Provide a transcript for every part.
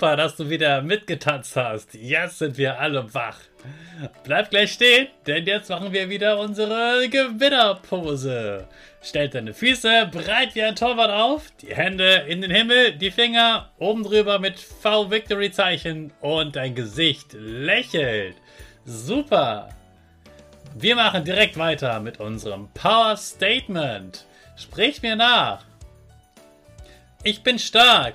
Super, dass du wieder mitgetanzt hast. Jetzt sind wir alle wach. Bleib gleich stehen, denn jetzt machen wir wieder unsere Gewinnerpose. Stell deine Füße breit wie ein Torwart auf, die Hände in den Himmel, die Finger oben drüber mit V-Victory-Zeichen und dein Gesicht lächelt. Super. Wir machen direkt weiter mit unserem Power Statement. Sprich mir nach. Ich bin stark.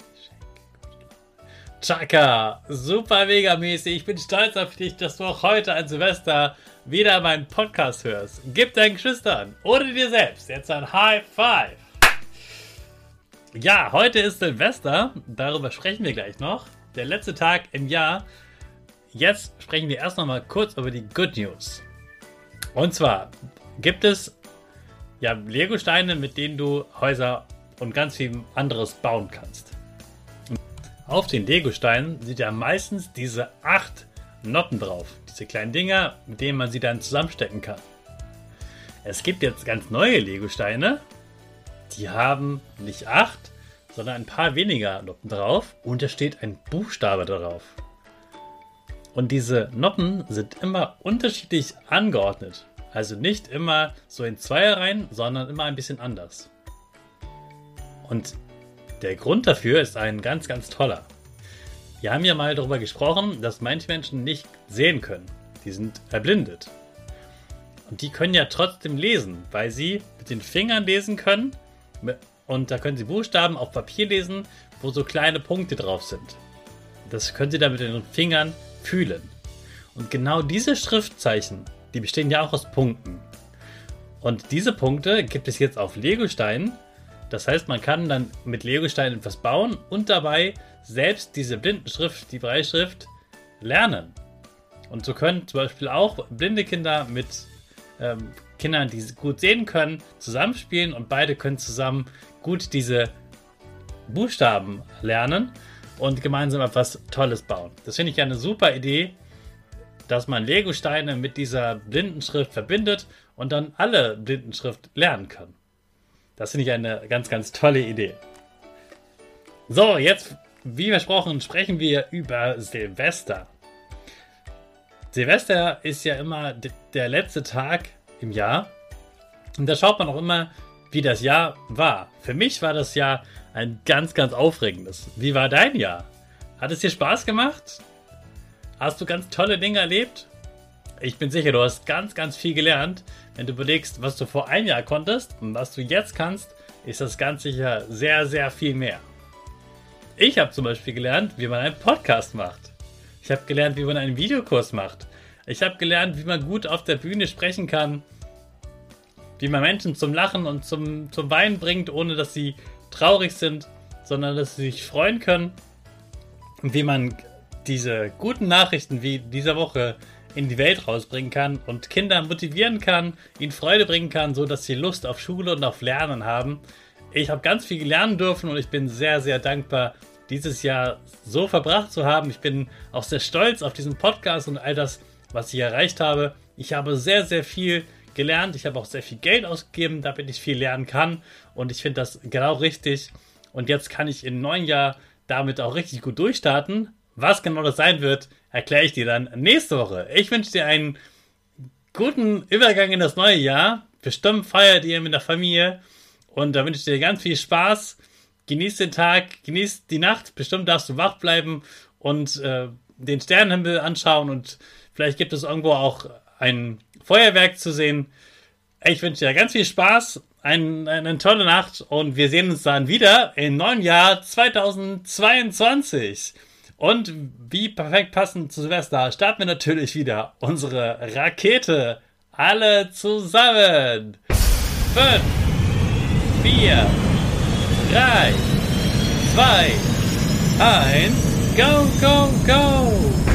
Chaka, super mega mäßig. Ich bin stolz auf dich, dass du auch heute an Silvester wieder meinen Podcast hörst. Gib deinen Geschwistern oder dir selbst jetzt ein High Five. Ja, heute ist Silvester. Darüber sprechen wir gleich noch. Der letzte Tag im Jahr. Jetzt sprechen wir erst noch mal kurz über die Good News. Und zwar gibt es ja Lego-Steine, mit denen du Häuser und ganz viel anderes bauen kannst. Auf den Lego-Steinen sieht ja meistens diese acht Noppen drauf. Diese kleinen Dinger, mit denen man sie dann zusammenstecken kann. Es gibt jetzt ganz neue Lego-Steine. Die haben nicht acht, sondern ein paar weniger Noppen drauf. Und da steht ein Buchstabe darauf. Und diese Noppen sind immer unterschiedlich angeordnet. Also nicht immer so in Zweierreihen, sondern immer ein bisschen anders. Und der Grund dafür ist ein ganz, ganz toller. Wir haben ja mal darüber gesprochen, dass manche Menschen nicht sehen können. Die sind erblindet. Und die können ja trotzdem lesen, weil sie mit den Fingern lesen können. Und da können sie Buchstaben auf Papier lesen, wo so kleine Punkte drauf sind. Das können sie dann mit den Fingern fühlen. Und genau diese Schriftzeichen, die bestehen ja auch aus Punkten. Und diese Punkte gibt es jetzt auf Legosteinen. Das heißt, man kann dann mit Legosteinen etwas bauen und dabei selbst diese Blindenschrift, die Breitschrift, lernen. Und so können zum Beispiel auch blinde Kinder mit ähm, Kindern, die gut sehen können, zusammenspielen und beide können zusammen gut diese Buchstaben lernen und gemeinsam etwas Tolles bauen. Das finde ich eine super Idee, dass man Lego-Steine mit dieser Blindenschrift verbindet und dann alle Blindenschrift lernen kann. Das finde ich eine ganz, ganz tolle Idee. So, jetzt wie versprochen, sprechen wir über Silvester. Silvester ist ja immer der letzte Tag im Jahr. Und da schaut man auch immer, wie das Jahr war. Für mich war das Jahr ein ganz, ganz aufregendes. Wie war dein Jahr? Hat es dir Spaß gemacht? Hast du ganz tolle Dinge erlebt? Ich bin sicher, du hast ganz, ganz viel gelernt. Wenn du überlegst, was du vor einem Jahr konntest und was du jetzt kannst, ist das ganz sicher sehr, sehr viel mehr. Ich habe zum Beispiel gelernt, wie man einen Podcast macht. Ich habe gelernt, wie man einen Videokurs macht. Ich habe gelernt, wie man gut auf der Bühne sprechen kann. Wie man Menschen zum Lachen und zum, zum Weinen bringt, ohne dass sie traurig sind, sondern dass sie sich freuen können. Und wie man diese guten Nachrichten wie dieser Woche in die Welt rausbringen kann und Kinder motivieren kann, ihnen Freude bringen kann, so dass sie Lust auf Schule und auf Lernen haben. Ich habe ganz viel lernen dürfen und ich bin sehr, sehr dankbar, dieses Jahr so verbracht zu haben. Ich bin auch sehr stolz auf diesen Podcast und all das, was ich erreicht habe. Ich habe sehr, sehr viel gelernt. Ich habe auch sehr viel Geld ausgegeben, damit ich viel lernen kann. Und ich finde das genau richtig. Und jetzt kann ich im neuen Jahr damit auch richtig gut durchstarten. Was genau das sein wird, erkläre ich dir dann nächste Woche. Ich wünsche dir einen guten Übergang in das neue Jahr. Bestimmt feiert ihr mit der Familie. Und da wünsche ich dir ganz viel Spaß. Genieß den Tag, genieß die Nacht. Bestimmt darfst du wach bleiben und äh, den Sternenhimmel anschauen. Und vielleicht gibt es irgendwo auch ein Feuerwerk zu sehen. Ich wünsche dir ganz viel Spaß, ein, eine tolle Nacht und wir sehen uns dann wieder im neuen Jahr 2022. Und wie perfekt passend zu Silvester starten wir natürlich wieder unsere Rakete. Alle zusammen. 5, 4, 3, 2, 1, go, go, go!